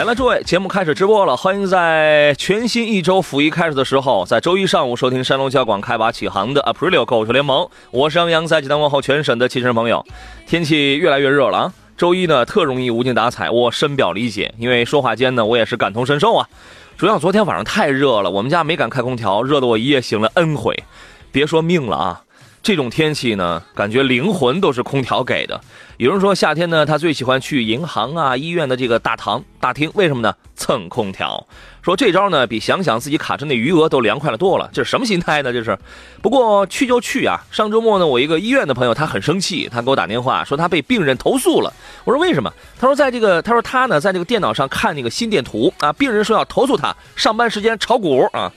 来了，诸位，节目开始直播了。欢迎在全新一周辅一开始的时候，在周一上午收听山东交广开拔启航的 Aprilio 购车联盟。我是杨洋，在济南问候全省的汽车朋友。天气越来越热了啊，周一呢特容易无精打采，我深表理解。因为说话间呢，我也是感同身受啊。主要昨天晚上太热了，我们家没敢开空调，热得我一夜醒了 N 回。别说命了啊。这种天气呢，感觉灵魂都是空调给的。有人说夏天呢，他最喜欢去银行啊、医院的这个大堂大厅，为什么呢？蹭空调。说这招呢，比想想自己卡车那余额都凉快了多了。这是什么心态呢？这是。不过去就去啊。上周末呢，我一个医院的朋友他很生气，他给我打电话说他被病人投诉了。我说为什么？他说在这个，他说他呢在这个电脑上看那个心电图啊，病人说要投诉他上班时间炒股啊，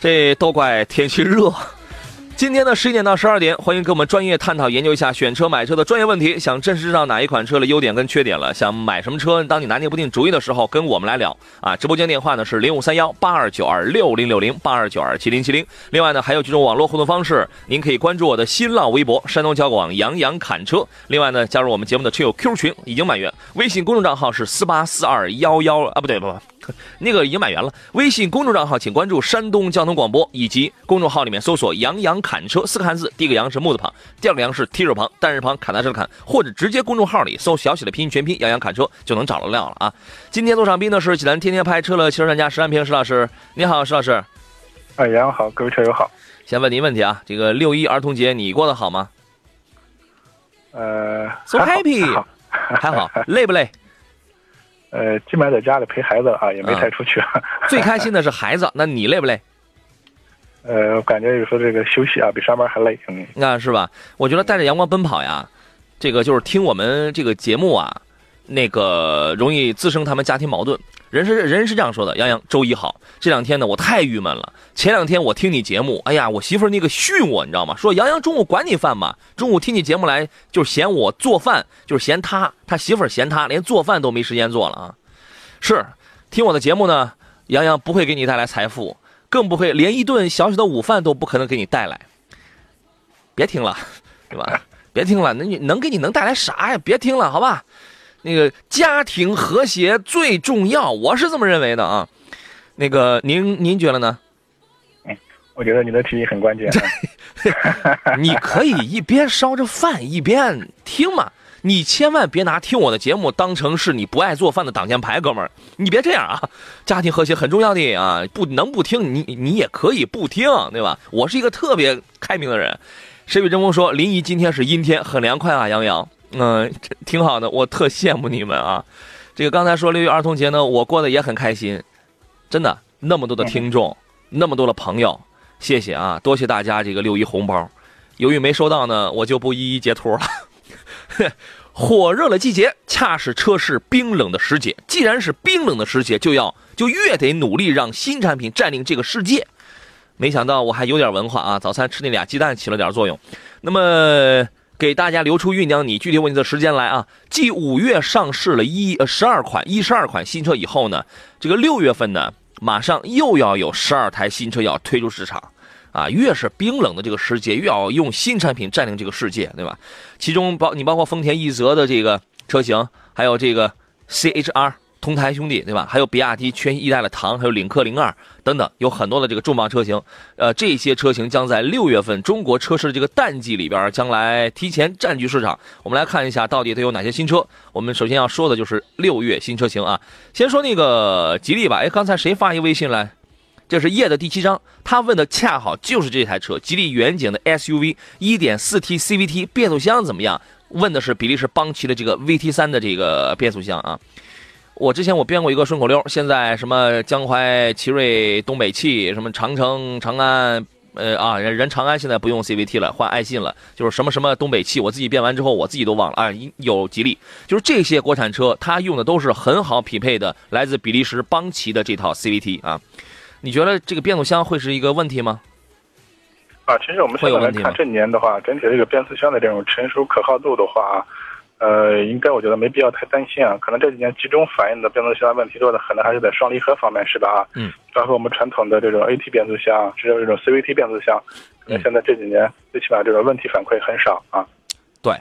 这都怪天气热。今天的十一点到十二点，欢迎跟我们专业探讨研究一下选车买车的专业问题。想真实知道哪一款车的优点跟缺点了，想买什么车，当你拿捏不定主意的时候，跟我们来聊啊！直播间电话呢是零五三幺八二九二六零六零八二九二七零七零。另外呢，还有几种网络互动方式，您可以关注我的新浪微博山东交广杨洋侃车。另外呢，加入我们节目的车友 Q 群已经满员，微信公众账号是四八四二幺幺啊，不对不。那个已经满员了。微信公众账号请关注山东交通广播，以及公众号里面搜索“杨洋砍车”四个汉字，第一个“杨”是木字旁，第二个“杨”是提手旁，单人旁，砍大车的砍，或者直接公众号里搜小写的拼音全拼“杨洋砍车”就能找得了了啊。今天做场宾的是济南天天拍车的汽车专家石安平石老师，你好，石老师。哎，杨好，各位车友好。先问您问题啊，这个六一儿童节你过得好吗？呃，so happy，还好，累不累？呃，基本上在家里陪孩子啊，也没太出去。最开心的是孩子，那你累不累？呃，我感觉有时候这个休息啊，比上班还累。嗯，那是吧？我觉得带着阳光奔跑呀，这个就是听我们这个节目啊。那个容易滋生他们家庭矛盾。人是人是这样说的：杨洋，周一好。这两天呢，我太郁闷了。前两天我听你节目，哎呀，我媳妇那个训我，你知道吗？说杨洋中午管你饭吗？中午听你节目来，就是嫌我做饭，就是嫌他，他媳妇嫌他，连做饭都没时间做了啊。是，听我的节目呢，杨洋不会给你带来财富，更不会连一顿小小的午饭都不可能给你带来。别听了，对吧？别听了，那你能给你能带来啥呀？别听了，好吧？那个家庭和谐最重要，我是这么认为的啊。那个您您觉得呢？嗯，我觉得你的提议很关键。你可以一边烧着饭一边听嘛，你千万别拿听我的节目当成是你不爱做饭的挡箭牌，哥们儿，你别这样啊。家庭和谐很重要的啊，不能不听，你你也可以不听，对吧？我是一个特别开明的人。谁与争锋说临沂今天是阴天，很凉快啊，杨洋。嗯，挺好的，我特羡慕你们啊！这个刚才说六一儿童节呢，我过得也很开心，真的，那么多的听众，那么多的朋友，谢谢啊，多谢大家这个六一红包。由于没收到呢，我就不一一截图了。火热的季节，恰是车市冰冷的时节。既然是冰冷的时节，就要就越得努力让新产品占领这个世界。没想到我还有点文化啊，早餐吃那俩鸡蛋起了点作用。那么。给大家留出酝酿你具体问题的时间来啊！继五月上市了一呃十二款一十二款新车以后呢，这个六月份呢，马上又要有十二台新车要推出市场，啊，越是冰冷的这个世界，越要用新产品占领这个世界，对吧？其中包你包括丰田奕泽的这个车型，还有这个 CHR。同台兄弟，对吧？还有比亚迪全新一代的唐，还有领克零二等等，有很多的这个重磅车型。呃，这些车型将在六月份中国车市的这个淡季里边，将来提前占据市场。我们来看一下，到底都有哪些新车。我们首先要说的就是六月新车型啊。先说那个吉利吧。哎，刚才谁发一微信来？这是夜的第七章，他问的恰好就是这台车，吉利远景的 SUV，一点四 T CVT 变速箱怎么样？问的是比利时邦奇的这个 VT 三的这个变速箱啊。我之前我编过一个顺口溜，现在什么江淮奇瑞东北汽，什么长城长安呃啊，人人长安现在不用 CVT 了，换爱信了，就是什么什么东北汽，我自己变完之后，我自己都忘了啊。有吉利，就是这些国产车，它用的都是很好匹配的，来自比利时邦奇的这套 CVT 啊。你觉得这个变速箱会是一个问题吗？啊，其实我们现在来看这年的话，整体这个变速箱的这种成熟可靠度的话。呃，应该我觉得没必要太担心啊。可能这几年集中反映的变速箱问题多的，可能还是在双离合方面，是吧？啊，嗯，包括我们传统的这种 AT 变速箱，只有这种 CVT 变速箱，可能现在这几年最起码这种问题反馈很少啊。对。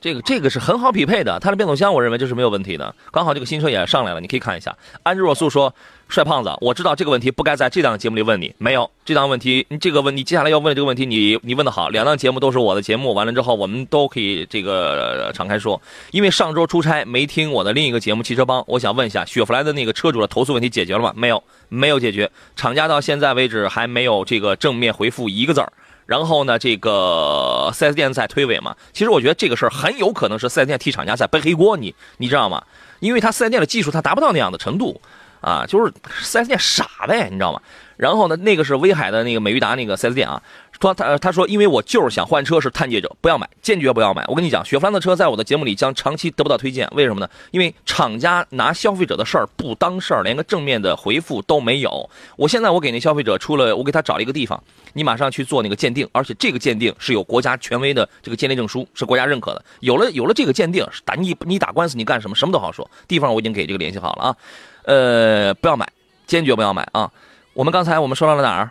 这个这个是很好匹配的，它的变速箱我认为就是没有问题的。刚好这个新车也上来了，你可以看一下。安之若素说：“帅胖子，我知道这个问题不该在这档节目里问你，没有这档问题，你这个问你接下来要问这个问题，你你问的好。两档节目都是我的节目，完了之后我们都可以这个敞开说。因为上周出差没听我的另一个节目《汽车帮》，我想问一下，雪佛兰的那个车主的投诉问题解决了吗？没有，没有解决。厂家到现在为止还没有这个正面回复一个字儿。”然后呢，这个 4S 店在推诿嘛？其实我觉得这个事儿很有可能是 4S 店替厂家在背黑锅，你你知道吗？因为他 4S 店的技术他达不到那样的程度，啊，就是 4S 店傻呗，你知道吗？然后呢，那个是威海的那个美裕达那个 4S 店啊。说他他说，因为我就是想换车，是探界者，不要买，坚决不要买。我跟你讲，雪佛兰的车在我的节目里将长期得不到推荐，为什么呢？因为厂家拿消费者的事儿不当事儿，连个正面的回复都没有。我现在我给那消费者出了，我给他找了一个地方，你马上去做那个鉴定，而且这个鉴定是有国家权威的这个鉴定证书，是国家认可的。有了有了这个鉴定，打你你打官司你干什么什么都好说。地方我已经给这个联系好了啊，呃，不要买，坚决不要买啊。我们刚才我们说到了哪儿？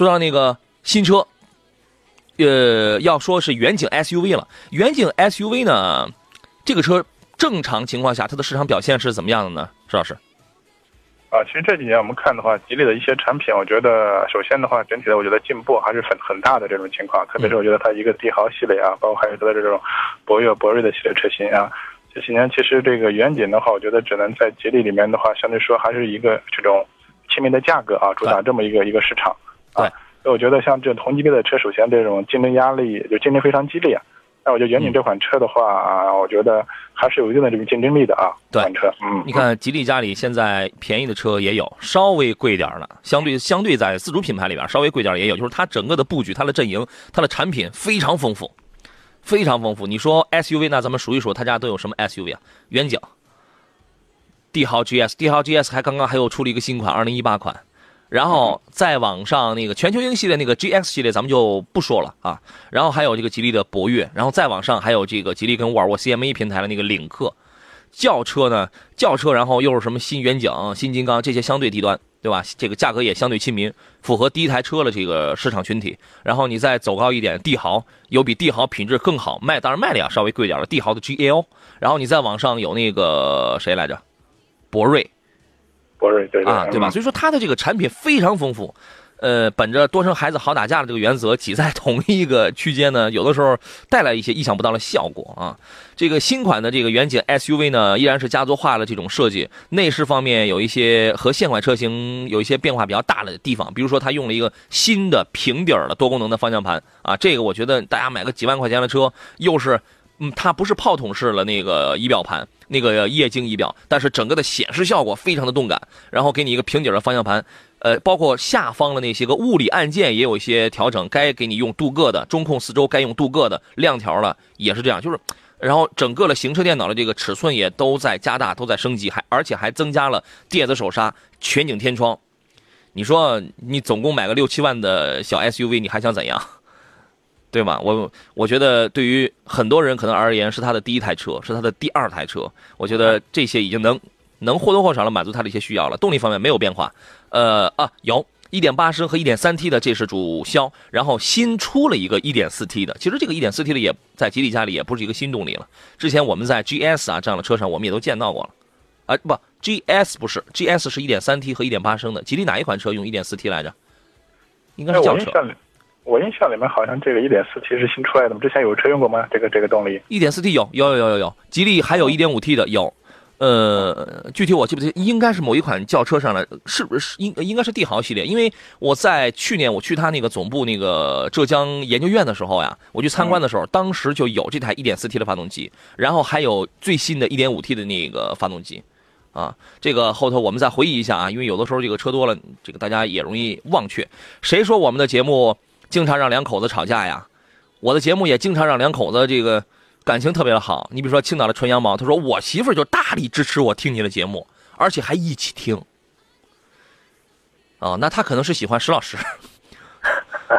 说到那个新车，呃，要说是远景 SUV 了。远景 SUV 呢，这个车正常情况下它的市场表现是怎么样的呢？石老师？啊，其实这几年我们看的话，吉利的一些产品，我觉得首先的话，整体的我觉得进步还是很很大的这种情况。特别是我觉得它一个帝豪系列啊，包括还有它的这种博越、博瑞的系列车型啊，这几年其实这个远景的话，我觉得只能在吉利里面的话，相对说还是一个这种亲民的价格啊，主打这么一个一个市场。对，所以我觉得像这同级别的车，首先这种竞争压力就竞争非常激烈。那我觉得远景这款车的话啊，我觉得还是有一定的这个竞争力的啊。对，款车，嗯，你看吉利家里现在便宜的车也有，稍微贵点的，相对相对在自主品牌里边稍微贵点也有，就是它整个的布局、它的阵营、它的产品非常丰富，非常丰富。你说 SUV，那咱们数一数，他家都有什么 SUV 啊？远景、帝豪 GS，帝豪 GS 还刚刚还有出了一个新款，二零一八款。然后再往上那个全球鹰系列那个 GX 系列咱们就不说了啊，然后还有这个吉利的博越，然后再往上还有这个吉利跟沃尔沃 CMA 平台的那个领克，轿车呢轿车，然后又是什么新远景、新金刚这些相对低端，对吧？这个价格也相对亲民，符合第一台车的这个市场群体。然后你再走高一点，帝豪有比帝豪品质更好卖，当然卖的呀稍微贵点的帝豪的 GL，然后你再往上有那个谁来着，博瑞。博瑞对啊，对吧？所以说它的这个产品非常丰富，呃，本着多生孩子好打架的这个原则，挤在同一个区间呢，有的时候带来一些意想不到的效果啊。这个新款的这个远景 SUV 呢，依然是家族化的这种设计，内饰方面有一些和现款车型有一些变化比较大的地方，比如说它用了一个新的平底儿的多功能的方向盘啊，这个我觉得大家买个几万块钱的车，又是。嗯，它不是炮筒式的那个仪表盘，那个液晶仪表，但是整个的显示效果非常的动感，然后给你一个平底的方向盘，呃，包括下方的那些个物理按键也有一些调整，该给你用镀铬的，中控四周该用镀铬的，亮条了也是这样，就是，然后整个的行车电脑的这个尺寸也都在加大，都在升级，还而且还增加了电子手刹、全景天窗，你说你总共买个六七万的小 SUV，你还想怎样？对吗？我我觉得对于很多人可能而言是他的第一台车，是他的第二台车。我觉得这些已经能能或多或少的满足他的一些需要了。动力方面没有变化，呃啊，有1.8升和 1.3T 的这是主销，然后新出了一个 1.4T 的。其实这个 1.4T 的也在吉利家里也不是一个新动力了。之前我们在 GS 啊这样的车上我们也都见到过了，啊不，GS 不是，GS 是 1.3T 和1.8升的。吉利哪一款车用 1.4T 来着？应该是轿车。我印象里面好像这个一点四 T 是新出来的吗？之前有车用过吗？这个这个动力？一点四 T 有有有有有有，吉利还有一点五 T 的有，呃，具体我记不清，应该是某一款轿车上的，是不是应应该是帝豪系列？因为我在去年我去他那个总部那个浙江研究院的时候呀，我去参观的时候，当时就有这台一点四 T 的发动机，然后还有最新的一点五 T 的那个发动机，啊。这个后头我们再回忆一下啊，因为有的时候这个车多了，这个大家也容易忘却。谁说我们的节目经常让两口子吵架呀？我的节目也经常让两口子这个感情特别的好。你比如说青岛的纯羊毛，他说我媳妇儿就大力支持我听你的节目，而且还一起听。哦，那他可能是喜欢石老师。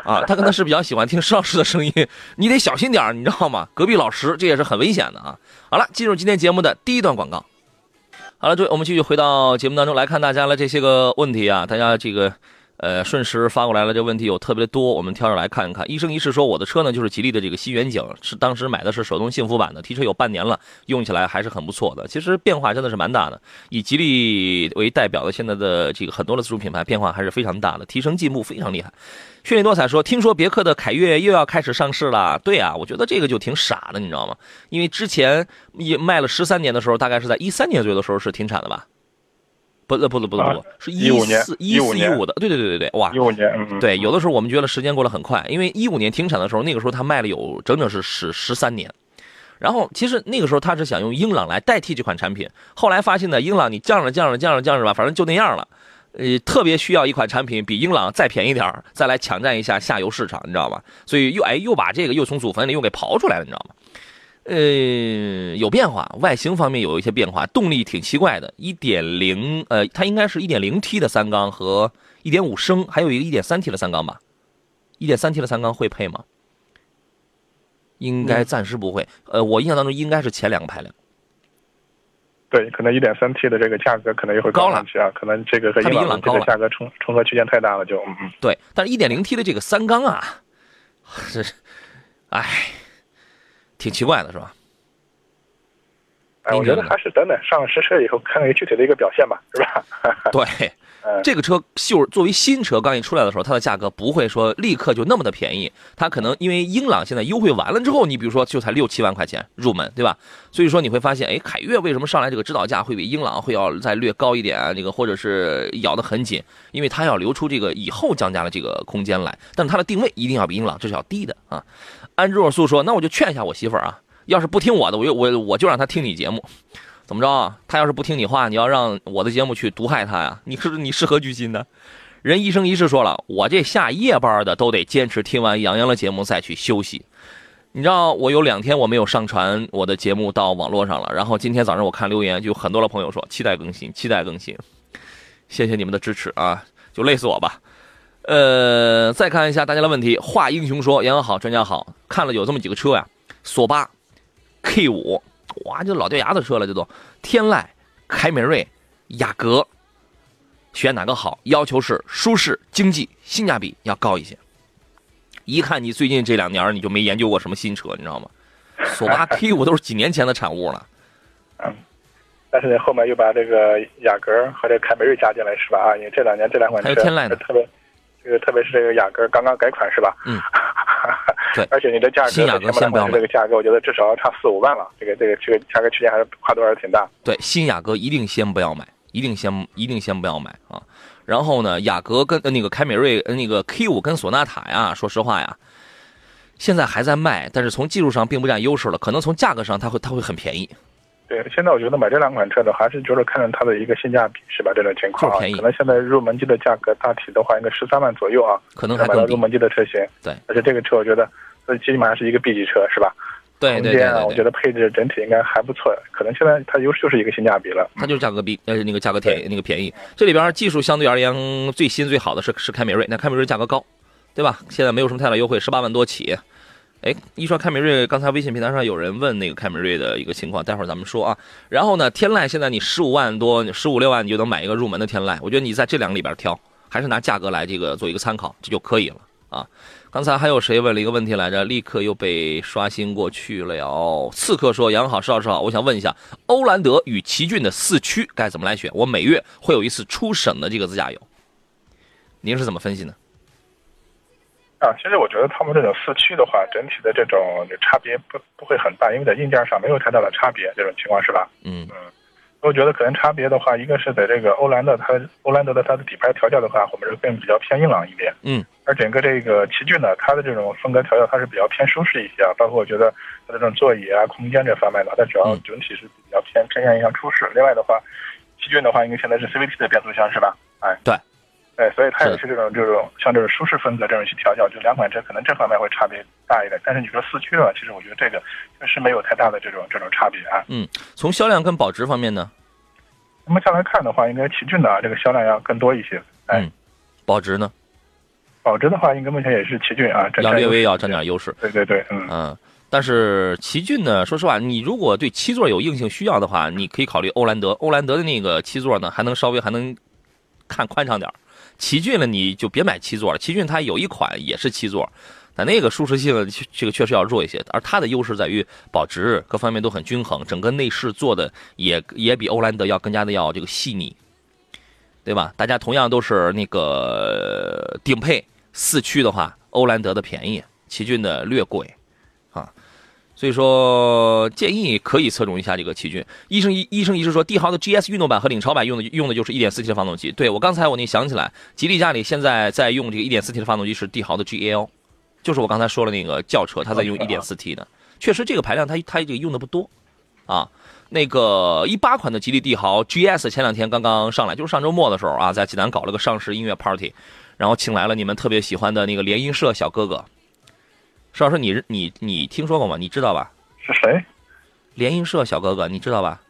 啊，他可能是比较喜欢听石老师的声音，你得小心点你知道吗？隔壁老师这也是很危险的啊。好了，进入今天节目的第一段广告。好了，各位，我们继续回到节目当中来看大家的这些个问题啊，大家这个。呃，瞬时发过来了，这问题有特别多，我们挑着来看一看。一生一世说，我的车呢就是吉利的这个新远景，是当时买的是手动幸福版的，提车有半年了，用起来还是很不错的。其实变化真的是蛮大的，以吉利为代表的现在的这个很多的自主品牌变化还是非常大的，提升进步非常厉害。绚丽多彩说，听说别克的凯越又要开始上市了。对啊，我觉得这个就挺傻的，你知道吗？因为之前也卖了十三年的时候，大概是在一三年左右的时候是停产的吧。不，不，不，不，不，是一四一四一五的，对，对，对，对，对，哇，一五年，嗯，对，有的时候我们觉得时间过得很快，因为一五年停产的时候，那个时候它卖了有整整是十十三年，然后其实那个时候他是想用英朗来代替这款产品，后来发现呢，英朗你降着降着降着降着吧，反正就那样了，呃，特别需要一款产品比英朗再便宜点再来抢占一下下游市场，你知道吧？所以又哎又把这个又从祖坟里又给刨出来了，你知道吗？呃，有变化，外形方面有一些变化，动力挺奇怪的，一点零，呃，它应该是一点零 T 的三缸和一点五升，还有一个一点三 T 的三缸吧？一点三 T 的三缸会配吗？应该暂时不会。呃，我印象当中应该是前两个排量。对，可能一点三 T 的这个价格可能也会高了些啊，可能这个和英朗这个价格重重合区间太大了，就嗯嗯。对，但是一点零 T 的这个三缸啊，这是，唉。挺奇怪的是吧？哎，我觉得还是等等上实车以后看看具体的一个表现吧，是吧？对，这个车就作为新车刚一出来的时候，它的价格不会说立刻就那么的便宜，它可能因为英朗现在优惠完了之后，你比如说就才六七万块钱入门，对吧？所以说你会发现，哎，凯越为什么上来这个指导价会比英朗会要再略高一点啊？这个或者是咬得很紧，因为它要留出这个以后降价的这个空间来，但是它的定位一定要比英朗这是要低的啊。安若素说：“那我就劝一下我媳妇儿啊，要是不听我的，我就我我就让她听你节目，怎么着啊？她要是不听你话，你要让我的节目去毒害她呀？你是你是何居心呢？人一生一世说了，我这下夜班的都得坚持听完杨洋的节目再去休息。你知道我有两天我没有上传我的节目到网络上了，然后今天早上我看留言，就很多的朋友说期待更新，期待更新，谢谢你们的支持啊，就累死我吧。”呃，再看一下大家的问题。华英雄说：“杨洋好，专家好，看了有这么几个车呀，索八、K 五，哇，就老掉牙的车了，这都天籁、凯美瑞、雅阁，选哪个好？要求是舒适、经济、性价比要高一些。一看你最近这两年你就没研究过什么新车，你知道吗？索八、K 五都是几年前的产物了。嗯，但是后面又把这个雅阁和这凯美瑞加进来，是吧？啊，因为这两年这两款车天籁呢，特别。”这个特别是这个雅阁刚刚改款是吧？嗯，对。而且你的价格新雅阁先不要买这个价格，我觉得至少要差四五万了。这个这个这个价格区间还是跨度还是挺大。对，新雅阁一定先不要买，一定先一定先不要买啊。然后呢，雅阁跟那个凯美瑞、那个 K 五跟索纳塔呀，说实话呀，现在还在卖，但是从技术上并不占优势了，可能从价格上它会它会很便宜。对，现在我觉得买这两款车的还是就是看它的一个性价比，是吧？这种情况啊，可能现在入门级的价格大体的话应该十三万左右啊，可能还买到入门级的车型。对，而且这个车我觉得，最起码是一个 B 级车，是吧？对对对。我觉得配置整体应该还不错，可能现在它优势就是一个性价比了。它就是价格比呃那个价格便宜那个便宜。这里边技术相对而言最新最好的是是凯美瑞，那凯美瑞价格高，对吧？现在没有什么太大优惠，十八万多起。哎，一说凯美瑞，刚才微信平台上有人问那个凯美瑞的一个情况，待会儿咱们说啊。然后呢，天籁现在你十五万多，十五六万你就能买一个入门的天籁，我觉得你在这两个里边挑，还是拿价格来这个做一个参考，这就可以了啊。刚才还有谁问了一个问题来着？立刻又被刷新过去了。刺客说：“杨好，邵老师好，我想问一下，欧蓝德与奇骏的四驱该怎么来选？我每月会有一次出省的这个自驾游，您是怎么分析呢？”啊，其实我觉得他们这种四驱的话，整体的这种差别不不会很大，因为在硬件上没有太大的差别，这种情况是吧？嗯嗯，我觉得可能差别的话，一个是在这个欧蓝德，它欧蓝德的它的底盘调教的话，我们是更比较偏硬朗一点。嗯，而整个这个奇骏呢，它的这种风格调教，它是比较偏舒适一些啊，包括我觉得它的这种座椅啊、空间这方面的，它主要整体是比较偏偏向于像舒适。另外的话。奇骏的话，因为现在是 CVT 的变速箱是吧？哎，对，对，所以它也是这种这种像这种舒适分子这种去调教，就两款车可能这方面会差别大一点。但是你说四驱的话，其实我觉得这个确实没有太大的这种这种差别啊。嗯，从销量跟保值方面呢？目前来看的话，应该奇骏的这个销量要更多一些。哎，保值呢？保值的话，应该目前也是奇骏啊，要略微要占点优势。对对对，嗯嗯。但是奇骏呢，说实话，你如果对七座有硬性需要的话，你可以考虑欧蓝德。欧蓝德的那个七座呢，还能稍微还能看宽敞点奇骏呢，你就别买七座了。奇骏它有一款也是七座，但那个舒适性这个确实要弱一些。而它的优势在于保值各方面都很均衡，整个内饰做的也也比欧蓝德要更加的要这个细腻。对吧？大家同样都是那个顶配四驱的话，欧蓝德的便宜，奇骏的略贵，所以说建议可以侧重一下这个奇骏。医生医医生医师说，帝豪的 GS 运动版和领潮版用的用的就是 1.4T 的发动机。对我刚才我那想起来，吉利家里现在在用这个 1.4T 的发动机是帝豪的 GL，就是我刚才说了那个轿车，它在用 1.4T 的，确实这个排量它它这个用的不多，啊。那个一八款的吉利帝豪 GS 前两天刚刚上来，就是上周末的时候啊，在济南搞了个上市音乐 party，然后请来了你们特别喜欢的那个联音社小哥哥。石老师，你你你听说过吗？你知道吧？是谁？联音社小哥哥，你知道吧？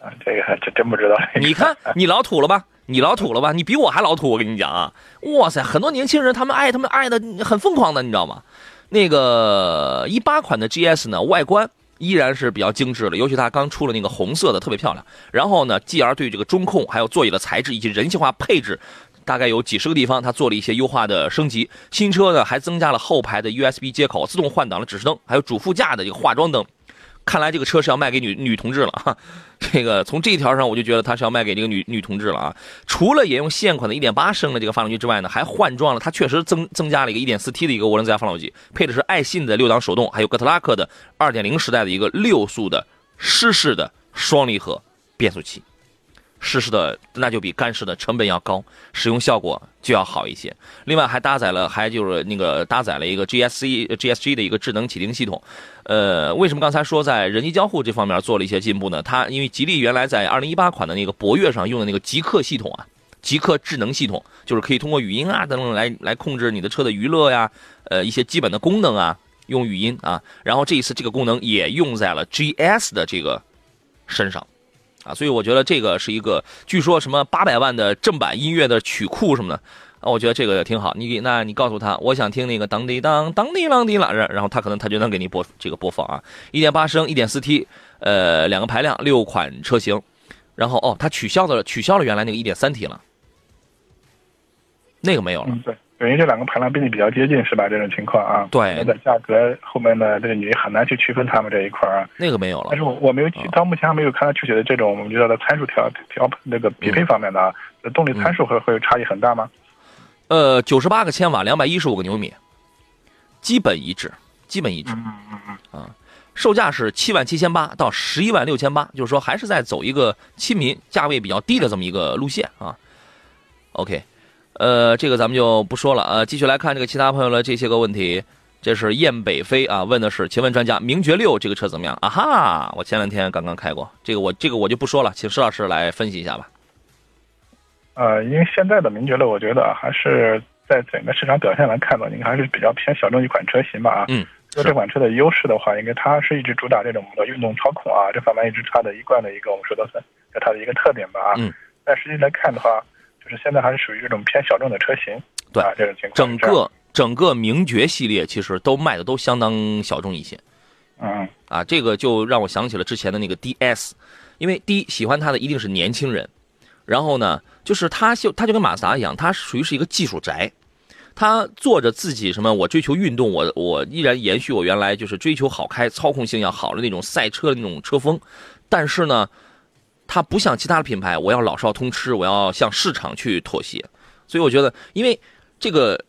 啊，这个还真真不知道。你看，你老土了吧？你老土了吧？你比我还老土，我跟你讲啊！哇塞，很多年轻人他们爱他们爱的很疯狂的，你知道吗？那个一八款的 GS 呢，外观。依然是比较精致的，尤其它刚出了那个红色的，特别漂亮。然后呢，继而对这个中控、还有座椅的材质以及人性化配置，大概有几十个地方，它做了一些优化的升级。新车呢，还增加了后排的 USB 接口、自动换挡的指示灯，还有主副驾的这个化妆灯。看来这个车是要卖给女女同志了哈，这个从这一条上我就觉得它是要卖给这个女女同志了啊。除了沿用现款的1.8升的这个发动机之外呢，还换装了，它确实增增加了一个 1.4T 的一个涡轮增压发动机，配的是爱信的六档手动，还有哥特拉克的2.0时代的一个六速的湿式的双离合变速器。湿式的那就比干式的成本要高，使用效果就要好一些。另外还搭载了，还就是那个搭载了一个 GSC、GSG 的一个智能启停系统。呃，为什么刚才说在人机交互这方面做了一些进步呢？它因为吉利原来在2018款的那个博越上用的那个极客系统啊，极客智能系统，就是可以通过语音啊等等来来控制你的车的娱乐呀，呃一些基本的功能啊，用语音啊。然后这一次这个功能也用在了 GS 的这个身上。所以我觉得这个是一个，据说什么八百万的正版音乐的曲库什么的，啊，我觉得这个也挺好。你那你告诉他，我想听那个当滴当当滴啷滴啷，然后他可能他就能给你播这个播放啊。一点八升，一点四 T，呃，两个排量，六款车型，然后哦，他取消的取消了原来那个一点三 T 了，那个没有了。对。等于这两个排量毕竟比较接近，是吧？这种情况啊，对，在价格后面呢，这个你很难去区分它们这一块儿。那个没有了，但是我我没有到目前还没有看到具体的这种我们知道的参数调调那个匹配方面的啊，动力参数会会有差异很大吗？呃，九十八个千瓦，两百一十五个牛米，基本一致，基本一致。嗯嗯嗯啊，售价是七万七千八到十一万六千八，就是说还是在走一个亲民、价位比较低的这么一个路线啊。OK。呃，这个咱们就不说了啊，继续来看这个其他朋友的这些个问题。这是燕北飞啊，问的是，请问专家，名爵六这个车怎么样啊？哈，我前两天刚刚开过，这个我这个我就不说了，请施老师来分析一下吧。呃，因为现在的名爵六，我觉得还是在整个市场表现来看呢，应该还是比较偏小众一款车型吧啊。嗯。就这款车的优势的话，应该它是一直主打这种的运动操控啊，这方面一直它的一贯的一个我们说的是它的一个特点吧啊。嗯。但实际来看的话。就是现在还是属于这种偏小众的车型，对这种情况。整个整个名爵系列其实都卖的都相当小众一些，嗯啊，这个就让我想起了之前的那个 DS，因为第一喜欢它的一定是年轻人，然后呢，就是它就它就跟马自达一样，它属于是一个技术宅，他做着自己什么，我追求运动，我我依然延续我原来就是追求好开，操控性要好的那种赛车的那种车风，但是呢。它不像其他的品牌，我要老少通吃，我要向市场去妥协。所以我觉得，因为这个，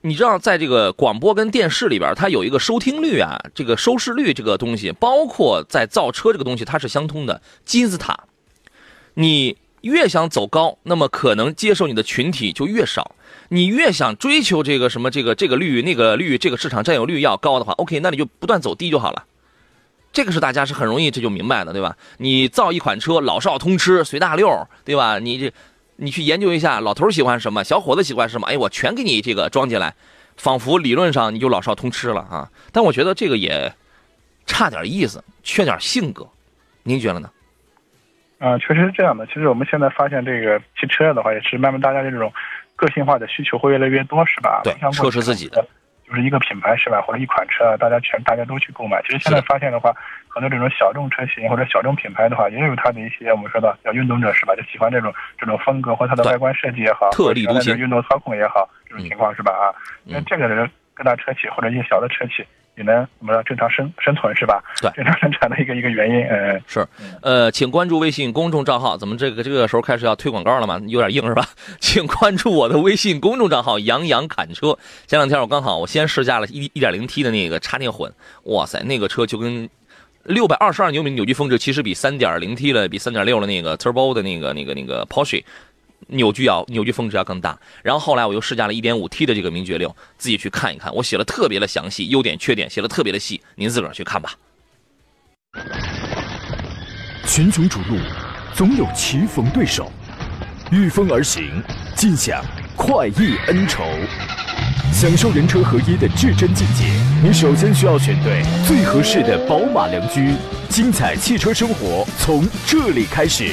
你知道，在这个广播跟电视里边，它有一个收听率啊，这个收视率这个东西，包括在造车这个东西，它是相通的金字塔。你越想走高，那么可能接受你的群体就越少；你越想追求这个什么这个这个率、那个率、这个市场占有率要高的话，OK，那你就不断走低就好了。这个是大家是很容易这就明白的，对吧？你造一款车老少通吃，随大溜，对吧？你这你去研究一下，老头喜欢什么，小伙子喜欢什么，哎，我全给你这个装进来，仿佛理论上你就老少通吃了啊。但我觉得这个也差点意思，缺点性格，您觉得呢？啊，确实是这样的。其实我们现在发现，这个汽车的话，也是慢慢大家这种个性化的需求会越来越多，是吧？对，车是自己的，就是一个品牌，是吧？或者一款车，大家全大家都去购买。其实现在发现的话，很多这种小众车型或者小众品牌的话，也有它的一些我们说的叫运动者，是吧？就喜欢这种这种风格或它的外观设计也好，特立独行，运动操控也好，这种情况是吧？啊，那这个人各大车企或者一些小的车企。也能怎么正常生生存是吧？对，正常生产的一个一个原因，嗯，是，呃，请关注微信公众账号。怎么这个这个时候开始要推广告了吗？有点硬是吧？请关注我的微信公众账号“杨洋侃车”。前两天我刚好我先试驾了一一点零 T 的那个插电混，哇塞，那个车就跟六百二十二牛米扭矩峰值，其实比三点零 T 的、比三点六的那个 Turbo 的那个、那个、那个 Porsche。扭矩要扭矩峰值要更大，然后后来我又试驾了 1.5T 的这个名爵六，自己去看一看，我写了特别的详细，优点缺点写了特别的细，您自个儿去看吧。群雄逐鹿，总有棋逢对手，御风而行，尽享快意恩仇，享受人车合一的至臻境界。你首先需要选对最合适的宝马良驹，精彩汽车生活从这里开始。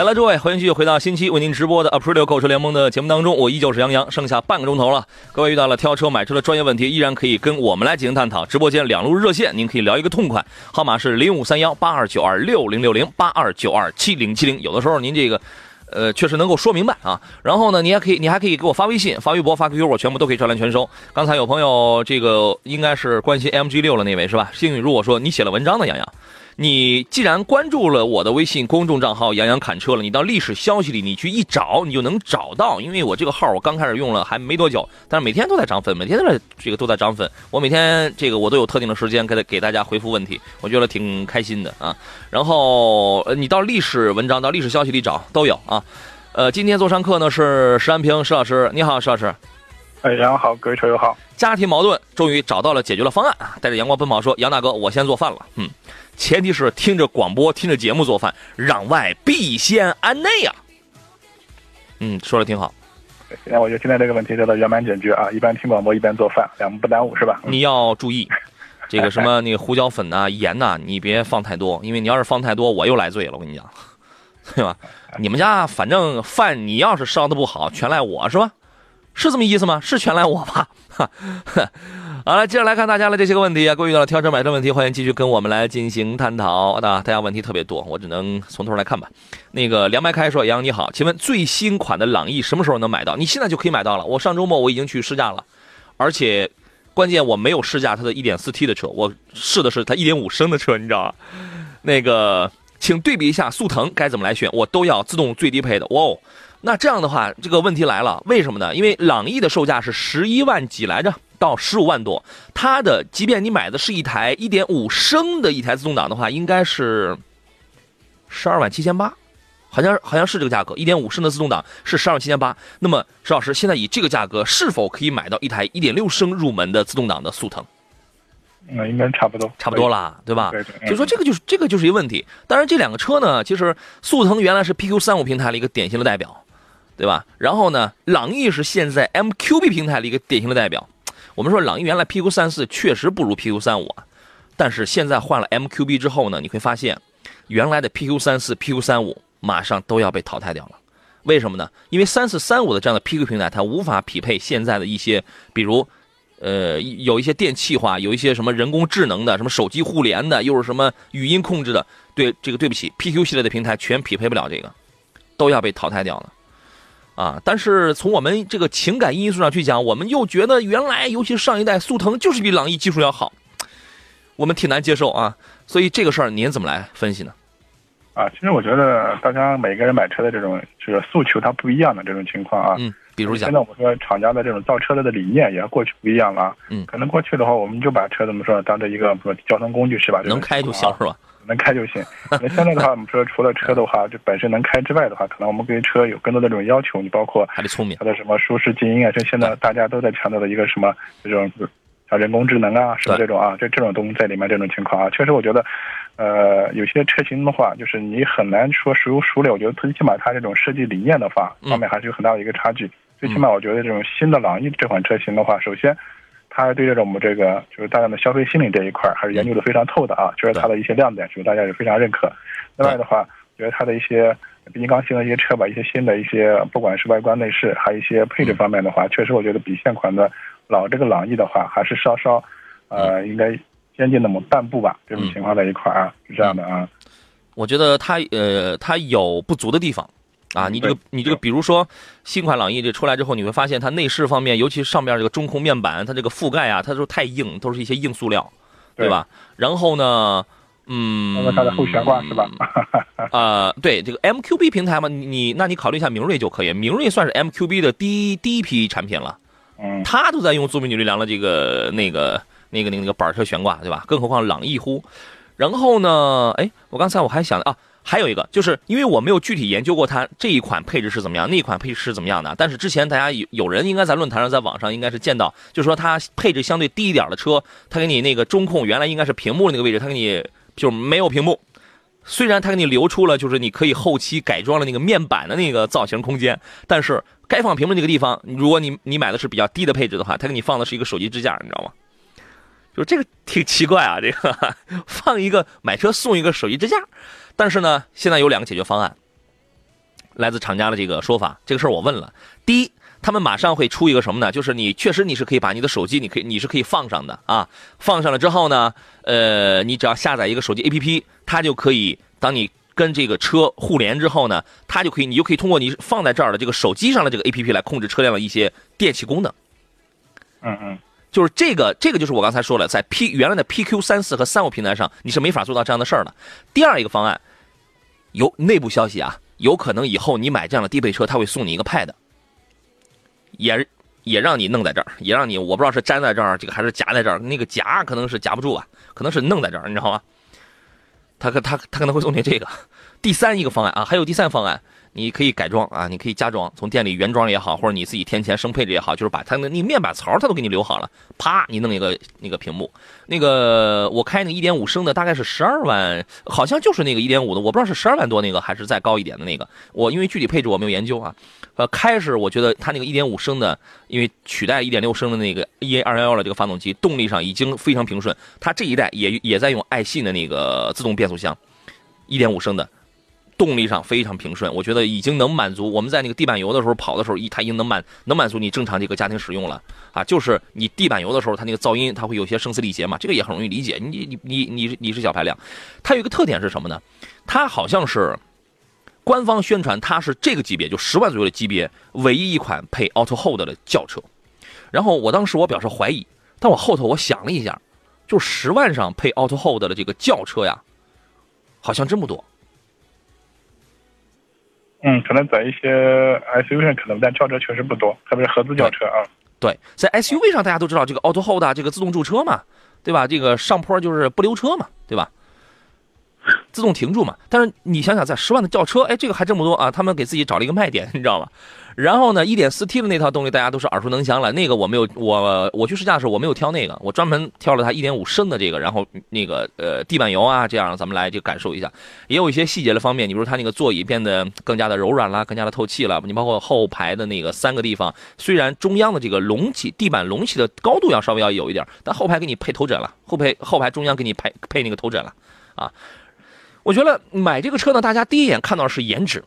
来了，诸位，欢迎继续回到新期为您直播的 Aprilio 购车联盟的节目当中。我依旧是杨洋，剩下半个钟头了。各位遇到了挑车买车的专业问题，依然可以跟我们来进行探讨。直播间两路热线，您可以聊一个痛快，号码是零五三幺八二九二六零六零八二九二七零七零。有的时候您这个，呃，确实能够说明白啊。然后呢，你还可以，你还可以给我发微信、发微博、发 QQ，我全部都可以照单全收。刚才有朋友这个应该是关心 MG 六了那位是吧？幸运如果说你写了文章的杨洋。你既然关注了我的微信公众账号“杨洋侃车”了，你到历史消息里你去一找，你就能找到。因为我这个号我刚开始用了还没多久，但是每天都在涨粉，每天都在这个都在涨粉。我每天这个我都有特定的时间给给大家回复问题，我觉得挺开心的啊。然后呃，你到历史文章、到历史消息里找都有啊。呃，今天做上课呢是石安平石老师，你好，石老师。哎，杨好，各位车友好。家庭矛盾终于找到了解决了方案啊！带着阳光奔跑说：“杨大哥，我先做饭了。”嗯。前提是听着广播、听着节目做饭，攘外必先安内呀。嗯，说的挺好。现在我觉得现在这个问题得到圆满解决啊！一边听广播一边做饭，两不耽误是吧？你要注意，这个什么那个胡椒粉呐、盐呐，你别放太多，因为你要是放太多，我又来醉了。我跟你讲，对吧？你们家反正饭你要是烧的不好，全赖我是吧？是这么意思吗？是全赖我吧？哈。好了，接着来看大家的这些个问题啊，各位遇到了挑车买车问题，欢迎继续跟我们来进行探讨那。大家问题特别多，我只能从头来看吧。那个凉白开说：“杨你好，请问最新款的朗逸什么时候能买到？你现在就可以买到了。我上周末我已经去试驾了，而且关键我没有试驾它的 1.4T 的车，我试的是它1.5升的车，你知道吗？那个，请对比一下速腾该怎么来选，我都要自动最低配的。哇哦，那这样的话，这个问题来了，为什么呢？因为朗逸的售价是十一万几来着。”到十五万多，它的即便你买的是一台一点五升的一台自动挡的话，应该是十二万七千八，好像好像是这个价格，一点五升的自动挡是十二万七千八。那么石老师，现在以这个价格，是否可以买到一台一点六升入门的自动挡的速腾？那应该差不多，差不多啦，对吧？对对。就说这个就是这个就是一个问题。当然，这两个车呢，其实速腾原来是 PQ 三五平台的一个典型的代表，对吧？然后呢，朗逸是现在 MQB 平台的一个典型的代表。我们说朗逸原来 PQ 三四确实不如 PQ 三五啊，但是现在换了 MQB 之后呢，你会发现，原来的 PQ 三四、PQ 三五马上都要被淘汰掉了。为什么呢？因为三四三五的这样的 PQ 平台，它无法匹配现在的一些，比如，呃，有一些电气化，有一些什么人工智能的，什么手机互联的，又是什么语音控制的。对这个对不起，PQ 系列的平台全匹配不了这个，都要被淘汰掉了。啊，但是从我们这个情感因素上去讲，我们又觉得原来，尤其是上一代速腾就是比朗逸技术要好，我们挺难接受啊。所以这个事儿您怎么来分析呢？啊，其实我觉得大家每个人买车的这种这个诉求它不一样的这种情况啊。嗯，比如讲现，在我们说厂家的这种造车的的理念也和过去不一样了啊。嗯可能过去的话，我们就把车怎么说当做一个说交通工具是吧？能开就行是吧？能开就行。那现在的话，我们说除了车的话，就本身能开之外的话，可能我们对车有更多的这种要求。你包括还得聪明它。的什么舒适、静音啊，这现在大家都在强调的一个什么这种像人工智能啊，什么这种啊，这这种东西在里面这种情况啊，确实我觉得，呃，有些车型的话，就是你很难说孰优孰劣。我觉得最起码它这种设计理念的话，嗯方面还是有很大的一个差距。最起码我觉得这种新的朗逸这款车型的话，首先。它对这种我们这个就是大量的消费心理这一块儿还是研究的非常透的啊，就是它的一些亮点，就是大家也非常认可。另外的话，觉得它的一些，毕竟刚新的一些车吧，一些新的一些，不管是外观内饰，还有一些配置方面的话，确实我觉得比现款的老这个朗逸的话，还是稍稍，呃，应该先进那么半步吧。这种情况在一块儿啊，是这样的啊。我觉得它呃，它有不足的地方。啊，你这个你这个，比如说新款朗逸这出来之后，你会发现它内饰方面，尤其上面这个中控面板，它这个覆盖啊，它都太硬，都是一些硬塑料，对吧？然后呢，嗯，那么它的后悬挂是吧？呃，对这个 MQB 平台嘛，你你那你考虑一下明锐就可以，明锐算是 MQB 的第一第一批产品了，嗯，它都在用做美女力梁的这个那个那个那个那个板车悬挂，对吧？更何况朗逸乎。然后呢，哎，我刚才我还想啊，还有一个，就是因为我没有具体研究过它这一款配置是怎么样，那一款配置是怎么样的。但是之前大家有有人应该在论坛上，在网上应该是见到，就是说它配置相对低一点的车，它给你那个中控原来应该是屏幕那个位置，它给你就没有屏幕。虽然它给你留出了就是你可以后期改装的那个面板的那个造型空间，但是该放屏幕那个地方，如果你你买的是比较低的配置的话，它给你放的是一个手机支架，你知道吗？就这个挺奇怪啊，这个放一个买车送一个手机支架，但是呢，现在有两个解决方案，来自厂家的这个说法，这个事儿我问了，第一。他们马上会出一个什么呢？就是你确实你是可以把你的手机，你可以你是可以放上的啊，放上了之后呢，呃，你只要下载一个手机 APP，它就可以，当你跟这个车互联之后呢，它就可以，你就可以通过你放在这儿的这个手机上的这个 APP 来控制车辆的一些电器功能。嗯嗯，就是这个，这个就是我刚才说了，在 P 原来的 PQ 三四和三五平台上，你是没法做到这样的事儿的。第二一个方案，有内部消息啊，有可能以后你买这样的低配车，他会送你一个 Pad，也也让你弄在这儿，也让你我不知道是粘在这儿，这个还是夹在这儿，那个夹可能是夹不住啊，可能是弄在这儿，你知道吗？他可他他可能会送你这个。第三一个方案啊，还有第三方案，你可以改装啊，你可以加装，从店里原装也好，或者你自己添钱升配置也好，就是把它的那面板槽它都给你留好了，啪，你弄一个那个屏幕。那个我开那一点五升的，大概是十二万，好像就是那个一点五的，我不知道是十二万多那个还是再高一点的那个。我因为具体配置我没有研究啊。呃，开始我觉得它那个一点五升的，因为取代一点六升的那个 EA 二幺幺的这个发动机，动力上已经非常平顺。它这一代也也在用爱信的那个自动变速箱，一点五升的。动力上非常平顺，我觉得已经能满足我们在那个地板油的时候跑的时候，一它已经能满能满足你正常这个家庭使用了啊。就是你地板油的时候，它那个噪音它会有些声嘶力竭嘛，这个也很容易理解。你你你你你是小排量，它有一个特点是什么呢？它好像是官方宣传它是这个级别就十万左右的级别唯一一款配 Auto Hold 的轿车。然后我当时我表示怀疑，但我后头我想了一下，就十万上配 Auto Hold 的这个轿车呀，好像真不多。嗯，可能在一些 SUV 上可能，但轿车确实不多，特别是合资轿车啊。对，在 SUV 上大家都知道这个 Auto Hold 这个自动驻车嘛，对吧？这个上坡就是不溜车嘛，对吧？自动停住嘛。但是你想想，在十万的轿车，哎，这个还这么多啊！他们给自己找了一个卖点，你知道吗？然后呢，1.4T 的那套动力大家都是耳熟能详了。那个我没有，我我去试驾的时候我没有挑那个，我专门挑了它1.5升的这个，然后那个呃地板油啊，这样咱们来就感受一下。也有一些细节的方面，你比如它那个座椅变得更加的柔软啦，更加的透气了。你包括后排的那个三个地方，虽然中央的这个隆起地板隆起的高度要稍微要有一点，但后排给你配头枕了，后排后排中央给你配配那个头枕了啊。我觉得买这个车呢，大家第一眼看到是颜值。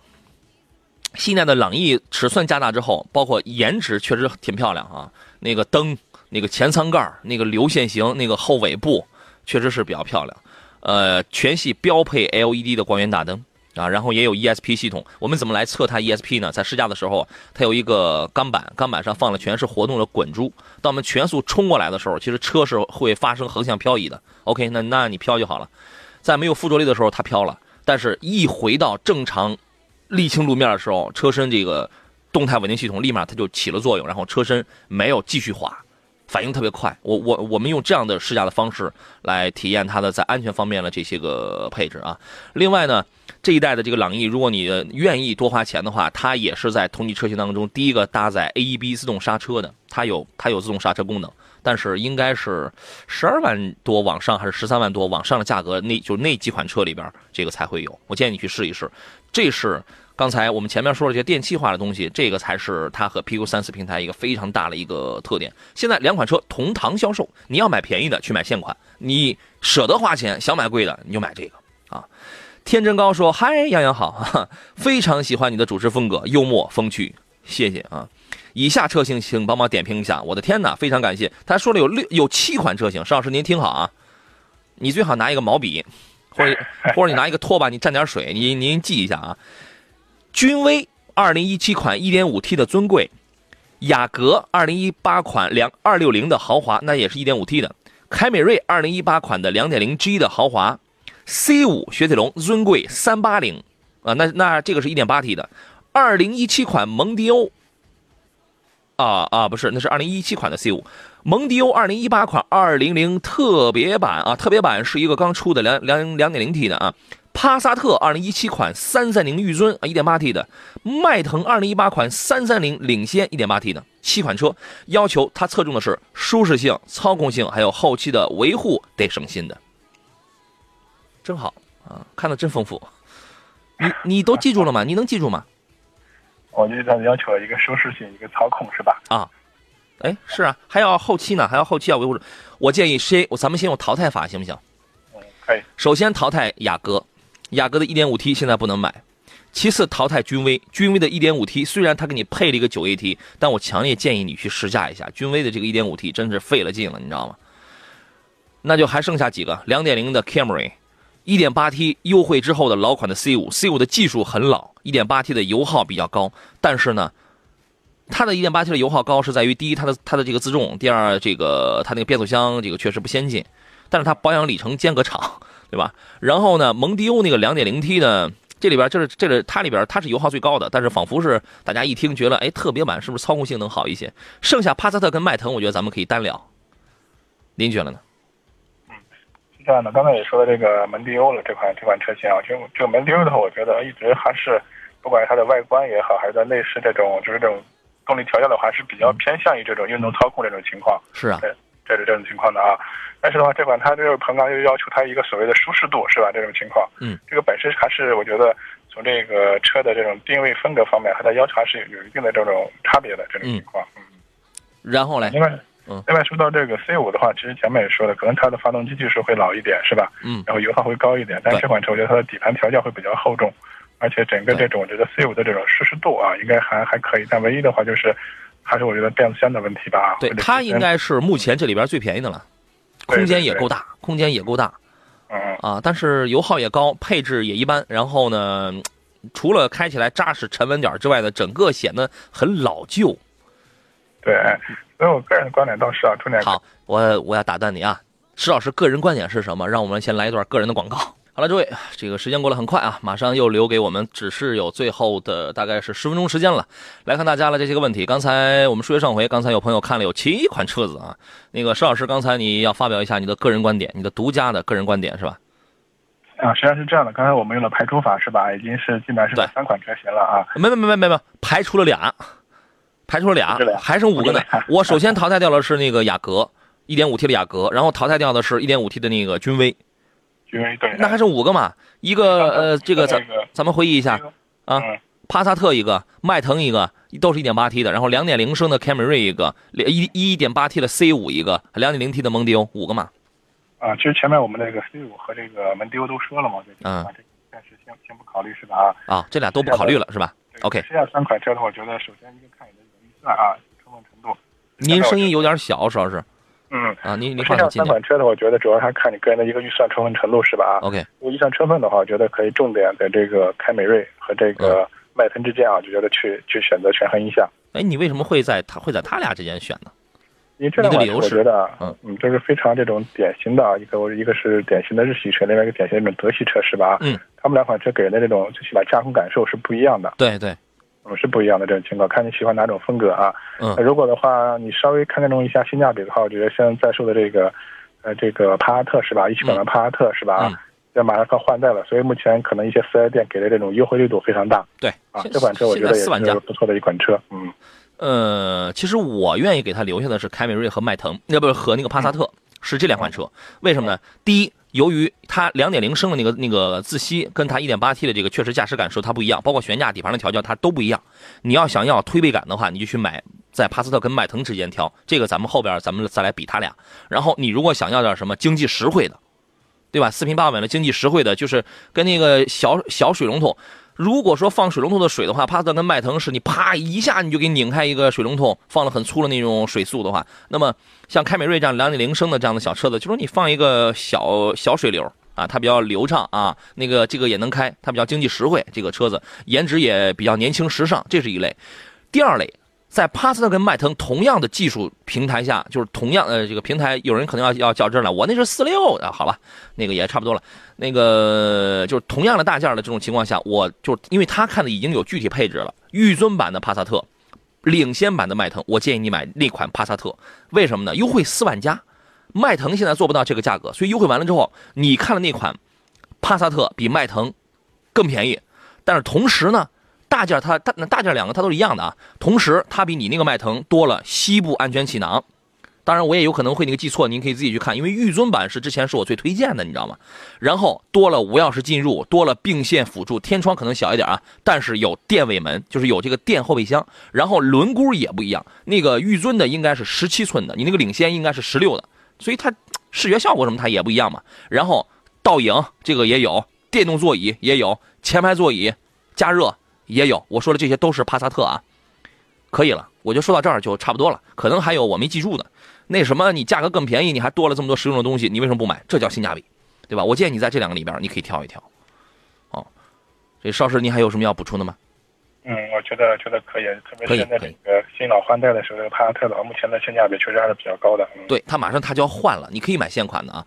现在的朗逸尺寸加大之后，包括颜值确实挺漂亮啊。那个灯、那个前舱盖、那个流线型、那个后尾部，确实是比较漂亮。呃，全系标配 LED 的光源大灯啊，然后也有 ESP 系统。我们怎么来测它 ESP 呢？在试驾的时候，它有一个钢板，钢板上放了全是活动的滚珠。当我们全速冲过来的时候，其实车是会发生横向漂移的。OK，那那你漂就好了。在没有附着力的时候，它飘了。但是一回到正常沥青路面的时候，车身这个动态稳定系统立马它就起了作用，然后车身没有继续滑，反应特别快。我我我们用这样的试驾的方式来体验它的在安全方面的这些个配置啊。另外呢，这一代的这个朗逸，如果你愿意多花钱的话，它也是在同级车型当中第一个搭载 AEB 自动刹车的，它有它有自动刹车功能。但是应该是十二万多往上还是十三万多往上的价格，那就那几款车里边这个才会有。我建议你去试一试。这是刚才我们前面说了这些电气化的东西，这个才是它和 PQ 三四平台一个非常大的一个特点。现在两款车同堂销售，你要买便宜的去买现款，你舍得花钱想买贵的你就买这个啊。天真高说：“嗨，杨洋好，非常喜欢你的主持风格，幽默风趣，谢谢啊。”以下车型，请帮忙点评一下。我的天哪，非常感谢！他说了有六有七款车型，邵老师您听好啊，你最好拿一个毛笔，或者或者你拿一个拖把，你蘸点水，您您记一下啊。君威二零一七款一点五 T 的尊贵，雅阁二零一八款两二六零的豪华，那也是一点五 T 的。凯美瑞二零一八款的两点零 G 的豪华，C 五雪铁龙尊贵三八零啊，那那这个是一点八 T 的。二零一七款蒙迪欧。啊啊，不是，那是二零一七款的 C 五，蒙迪欧二零一八款二零零特别版啊，特别版是一个刚出的两两两点零 T 的啊，帕萨特2017款330御尊啊 1.8T 的，迈腾2018款330领先 1.8T 的，七款车要求它侧重的是舒适性、操控性，还有后期的维护得省心的，真好啊，看的真丰富，你你都记住了吗？你能记住吗？我觉得它要求一个舒适性，一个操控，是吧？啊，哎，是啊，还要后期呢，还要后期要维护。我建议谁？咱们先用淘汰法，行不行？嗯，可以。首先淘汰雅阁，雅阁的 1.5T 现在不能买。其次淘汰君威，君威的 1.5T 虽然它给你配了一个 9AT，但我强烈建议你去试驾一下君威的这个 1.5T，真是费了劲了，你知道吗？那就还剩下几个2.0的 Camry。一点八 T 优惠之后的老款的 C 五，C 五的技术很老，一点八 T 的油耗比较高。但是呢，它的一点八 T 的油耗高是在于第一，它的它的这个自重；第二，这个它那个变速箱这个确实不先进。但是它保养里程间隔长，对吧？然后呢，蒙迪欧那个两点零 T 呢，这里边就是这个它里边它是油耗最高的，但是仿佛是大家一听觉得，哎，特别版是不是操控性能好一些？剩下帕萨特跟迈腾，我觉得咱们可以单聊。您觉得呢？嗯，是这样的，刚才也说了这个蒙迪欧了，这款这款车型啊，就这个蒙迪欧的话，我觉得一直还是，不管它的外观也好，还是在内饰这种，就是这种动力调教的话，是比较偏向于这种运动操控这种情况。是啊，这是这种情况的啊。但是的话，这款它这个彭刚又要求它一个所谓的舒适度，是吧？这种情况，嗯，这个本身还是我觉得从这个车的这种定位风格方面，它的要求还是有有一定的这种差别的这种情况。嗯，然后呢，另外。嗯，另外说到这个 C 五的话，其实前面也说了，可能它的发动机技术会老一点，是吧？嗯。然后油耗会高一点，但这款车我觉得它的底盘调教会比较厚重，而且整个这种我觉得 C 五的这种舒适度啊，应该还还可以。但唯一的话就是，还是我觉得变速箱的问题吧。对，它应该是目前这里边最便宜的了，空间也够大，空间也够大。嗯。啊，但是油耗也高，配置也一般。然后呢，除了开起来扎实沉稳点之外呢，整个显得很老旧。对。所以我个人的观点倒是啊，重点好，我我要打断你啊，石老师个人观点是什么？让我们先来一段个人的广告。好了，诸位，这个时间过得很快啊，马上又留给我们只是有最后的大概是十分钟时间了，来看大家的这些个问题。刚才我们说上回，刚才有朋友看了有七款车子啊，那个石老师刚才你要发表一下你的个人观点，你的独家的个人观点是吧？啊，实际上是这样的，刚才我们用了排除法是吧？已经是基本上是三款车型了啊，没没没没没没，排除了俩。排除了俩，还剩五个呢。我首先淘汰掉的是那个雅阁，一点五 T 的雅阁，然后淘汰掉的是一点五 T 的那个君威。君威对。那还剩五个嘛？一个呃，这个咱咱们回忆一下啊，帕萨特一个，迈腾一个，都是一点八 T 的，然后两点零升的凯美瑞一个，一一点八 T 的 C 五一个，两点零 T 的蒙迪欧五个嘛。啊，其实前面我们那个 C 五和这个蒙迪欧都说了嘛，嗯，这暂时先先不考虑是吧？啊，啊，这俩都不考虑了是吧？OK。剩下三款车的话，我觉得首先一个看你的。啊，充分程度。您声音有点小，主要是。嗯。啊，您您话筒三款车的话，我觉得主要还看你个人的一个预算充分程度，是吧？啊。OK。如果预算充分的话，我觉得可以重点在这个凯美瑞和这个迈腾之间啊，就觉得去去选择权衡一下。哎，你为什么会在他会在他俩之间选呢？因为这辆车我你的理由是觉得啊，嗯嗯，这是非常这种典型的啊一个，我一个是典型的日系车，另外一个典型的这种德系车，是吧？嗯，他们两款车给人的这种最起码驾控感受是不一样的，对对，嗯，是不一样的这种情况，看你喜欢哪种风格啊。嗯那如果的话，你稍微看重一下性价比的话，我觉得现在在售的这个，呃，这个帕萨特是吧？一七款的帕萨特是吧？嗯要马上要换代了，所以目前可能一些四 S 店给的这种优惠力度非常大对啊。这款车我觉得也是不错的一款车，嗯。呃，其实我愿意给他留下的是凯美瑞和迈腾，要不是和那个帕萨特，是这两款车。为什么呢？第一，由于它两点零升的那个那个自吸跟它一点八 T 的这个确实驾驶感受它不一样，包括悬架、底盘的调教它都不一样。你要想要推背感的话，你就去买在帕萨特跟迈腾之间挑，这个咱们后边咱们再来比它俩。然后你如果想要点什么经济实惠的，对吧？四平八稳的经济实惠的，就是跟那个小小水龙头。如果说放水龙头的水的话，帕萨特跟迈腾是你啪一下你就给拧开一个水龙头，放了很粗的那种水速的话，那么像凯美瑞这样两点零升的这样的小车子，就说你放一个小小水流啊，它比较流畅啊，那个这个也能开，它比较经济实惠，这个车子颜值也比较年轻时尚，这是一类。第二类，在帕萨特跟迈腾同样的技术平台下，就是同样呃这个平台，有人可能要要较真了，我那是四六啊，好吧，那个也差不多了。那个就是同样的大件的这种情况下，我就因为他看的已经有具体配置了，预尊版的帕萨特，领先版的迈腾，我建议你买那款帕萨特，为什么呢？优惠四万加，迈腾现在做不到这个价格，所以优惠完了之后，你看的那款帕萨特比迈腾更便宜，但是同时呢。大件它大那大件两个它都是一样的啊，同时它比你那个迈腾多了膝部安全气囊，当然我也有可能会那个记错，您可以自己去看，因为预尊版是之前是我最推荐的，你知道吗？然后多了无钥匙进入，多了并线辅助，天窗可能小一点啊，但是有电尾门，就是有这个电后备箱，然后轮毂也不一样，那个预尊的应该是十七寸的，你那个领先应该是十六的，所以它视觉效果什么它也不一样嘛。然后倒影这个也有，电动座椅也有，前排座椅加热。也有，我说的这些都是帕萨特啊，可以了，我就说到这儿就差不多了。可能还有我没记住的，那什么，你价格更便宜，你还多了这么多实用的东西，你为什么不买？这叫性价比，对吧？我建议你在这两个里边，你可以挑一挑。哦，这邵师，您还有什么要补充的吗？嗯，我觉得觉得可以，特别是现在这个新老换代的时候，这个帕萨特的话，目前的性价比确实还是比较高的。嗯、对，它马上它就要换了，你可以买现款的啊。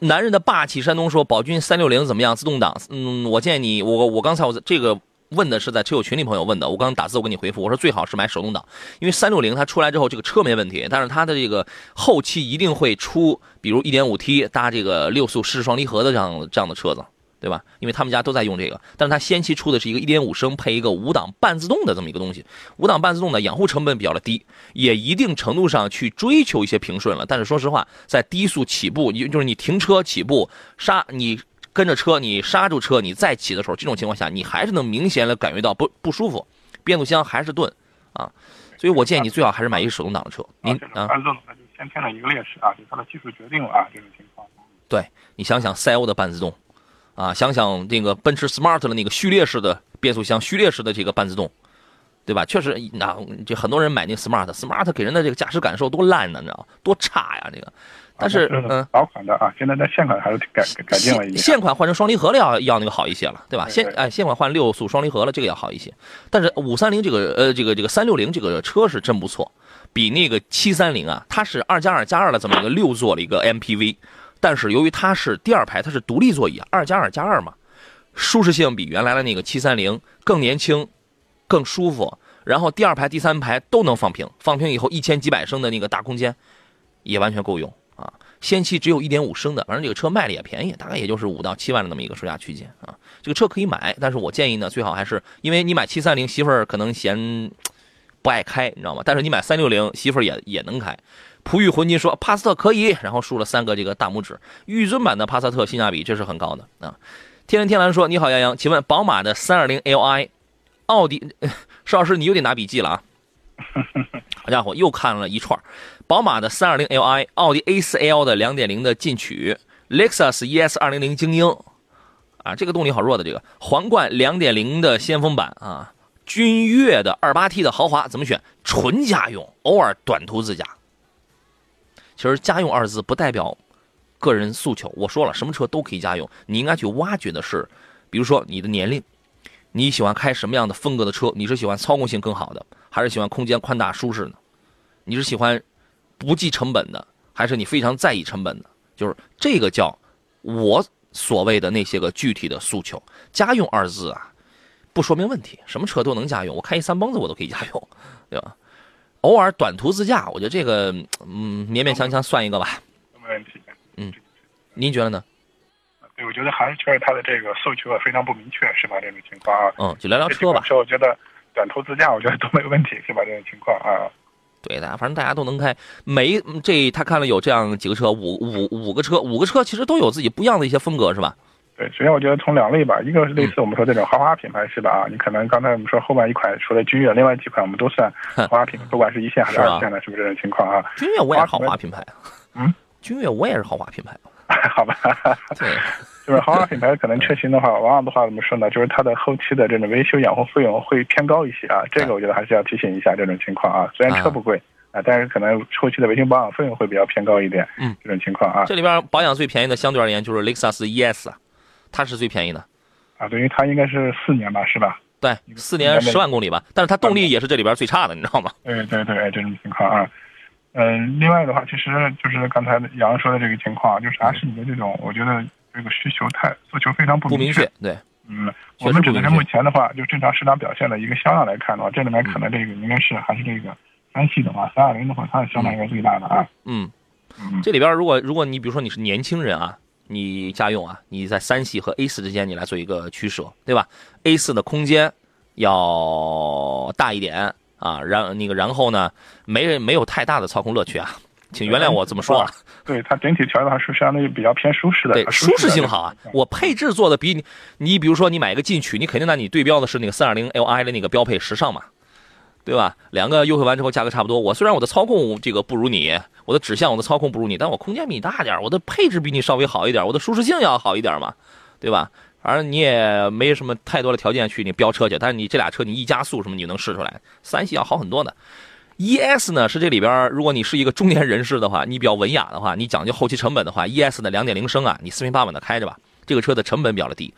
男人的霸气，山东说宝骏三六零怎么样？自动挡？嗯，我建议你，我我刚才我这个。问的是在车友群里朋友问的，我刚刚打字我给你回复，我说最好是买手动挡，因为三六零它出来之后这个车没问题，但是它的这个后期一定会出，比如一点五 T 搭这个六速湿式双离合的这样这样的车子，对吧？因为他们家都在用这个，但是它先期出的是一个一点五升配一个五档半自动的这么一个东西，五档半自动的养护成本比较的低，也一定程度上去追求一些平顺了，但是说实话，在低速起步，你就是你停车起步刹你。跟着车，你刹住车，你再起的时候，这种情况下，你还是能明显的感觉到不不舒服，变速箱还是钝啊，所以我建议你最好还是买一个手动挡的车。您啊，半自动它就先天的一个劣势啊，就它的技术决定了啊这种情况。对你想想赛欧的半自动，啊，想想那个奔驰 Smart 的那个序列式的变速箱，序列式的这个半自动，对吧？确实，那这很多人买那 Smart，Smart 给人的这个驾驶感受多烂呢，你知道多差呀，这个。但是，嗯，老款的啊，现在在现款还是改改进了一点。现款换成双离合了，要要那个好一些了，对吧？现哎，现款换六速双离合了，这个要好一些。但是五三零这个呃，这个这个三六零这个车是真不错，比那个七三零啊，它是二加二加二的这么一个六座的一个 MPV，但是由于它是第二排，它是独立座椅，二加二加二嘛，舒适性比原来的那个七三零更年轻，更舒服。然后第二排、第三排都能放平，放平以后一千几百升的那个大空间，也完全够用。先期只有一点五升的，反正这个车卖的也便宜，大概也就是五到七万的那么一个售价区间啊。这个车可以买，但是我建议呢，最好还是因为你买七三零，媳妇儿可能嫌不爱开，你知道吗？但是你买三六零，媳妇儿也也能开。璞玉魂金说帕萨特可以，然后竖了三个这个大拇指。预尊版的帕萨特性价比这是很高的啊。天蓝天蓝说你好杨洋，请问宝马的三二零 Li，奥迪，邵老师你又得拿笔记了啊。好家伙，又看了一串。宝马的 320Li，奥迪 A4L 的2.0的进取，Lexus ES 200精英，啊，这个动力好弱的这个，皇冠2.0的先锋版啊，君越的 2.8T 的豪华怎么选？纯家用，偶尔短途自驾。其实家用二字不代表个人诉求，我说了，什么车都可以家用，你应该去挖掘的是，比如说你的年龄，你喜欢开什么样的风格的车？你是喜欢操控性更好的，还是喜欢空间宽大舒适呢？你是喜欢？不计成本的，还是你非常在意成本的？就是这个叫我所谓的那些个具体的诉求。家用二字啊，不说明问题，什么车都能家用，我开一三蹦子我都可以家用，对吧？偶尔短途自驾，我觉得这个嗯勉勉强强算一个吧。没问题。嗯，您觉得呢？对，我觉得还是确实他的这个诉求非常不明确，是吧？这种情况啊。嗯，就聊聊车吧。说我觉得短途自驾，我觉得都没有问题，是吧？这种情况啊。对的，反正大家都能开。每这他看了有这样几个车，五五五个车，五个车其实都有自己不一样的一些风格，是吧？对，首先我觉得从两类吧，一个是类似我们说这种豪华品牌，是吧？啊，你可能刚才我们说后面一款除了君越，另外几款我们都算豪华品牌，不管是一线还是二线的，是不是这种情况啊？君越我也是豪华品牌嗯，君越我也是豪华品牌 好吧。对，就是豪华品牌可能车型的话，往往的话怎么说呢？就是它的后期的这种维修养护费用会偏高一些啊。这个我觉得还是要提醒一下这种情况啊。虽然车不贵。啊，但是可能后期的维修保养费用会比较偏高一点，嗯，这种情况啊。这里边保养最便宜的，相对而言就是雷克萨斯 ES，它是最便宜的。啊，对，因为它应该是四年吧，是吧？对，四年十万公里吧。但是它动力也是这里边最差的，你知道吗？对对对，这种情况啊。嗯，另外的话，其实就是刚才杨说的这个情况，就是还是你的这种，我觉得这个需求太诉求非常不明确。对，嗯，我们只能是目前的话，就正常市场表现的一个销量来看的话，这里面可能这个应该是还是这个。三系的话，三二零的话，它的销量应该最大的啊。嗯，这里边如果如果你比如说你是年轻人啊，你家用啊，你在三系和 A 四之间你来做一个取舍，对吧？A 四的空间要大一点啊，然那个然后呢，没没有太大的操控乐趣啊，请原谅我这么说啊。对它整体调的话是相对于比较偏舒适的，对，舒适性好啊。我配置做的比你，你比如说你买一个进取，你肯定那你对标的是那个三二零 Li 的那个标配时尚嘛。对吧？两个优惠完之后，价格差不多。我虽然我的操控这个不如你，我的指向我的操控不如你，但我空间比你大点我的配置比你稍微好一点，我的舒适性要好一点嘛，对吧？反正你也没什么太多的条件去你飙车去，但是你这俩车你一加速什么你能试出来，三系要好很多的。ES 呢是这里边，如果你是一个中年人士的话，你比较文雅的话，你讲究后期成本的话，ES 的2.0升啊，你四平八稳的开着吧，这个车的成本比较的低。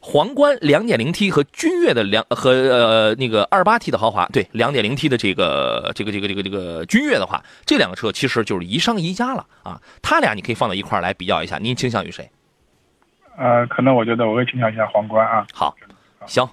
皇冠 2.0T 和君越的两和呃那个 28T 的豪华，对 2.0T 的这个这个这个这个这个君越的话，这两个车其实就是宜商宜家了啊。它俩你可以放到一块来比较一下，您倾向于谁？呃，可能我觉得我会倾向一下皇冠啊。好，行。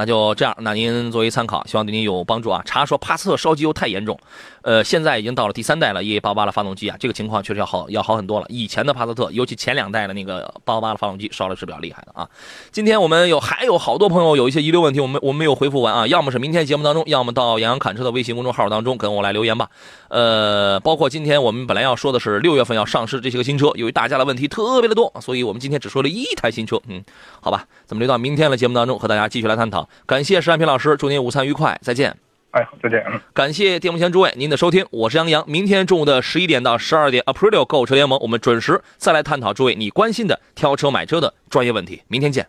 那就这样，那您作为参考，希望对您有帮助啊。查说帕萨特烧机油太严重，呃，现在已经到了第三代了，EA888 的发动机啊，这个情况确实要好要好很多了。以前的帕萨特，尤其前两代的那个888的发动机烧的是比较厉害的啊。今天我们有还有好多朋友有一些遗留问题，我们我们没有回复完啊，要么是明天节目当中，要么到杨洋侃车的微信公众号当中跟我来留言吧。呃，包括今天我们本来要说的是六月份要上市这些个新车，由于大家的问题特别的多，所以我们今天只说了一台新车。嗯，好吧，咱们留到明天的节目当中和大家继续来探讨。感谢石安平老师，祝您午餐愉快，再见。哎，再见。感谢电幕前诸位您的收听，我是杨洋。明天中午的十一点到十二点，Aprilio 购车联盟，我们准时再来探讨诸位你关心的挑车买车的专业问题。明天见。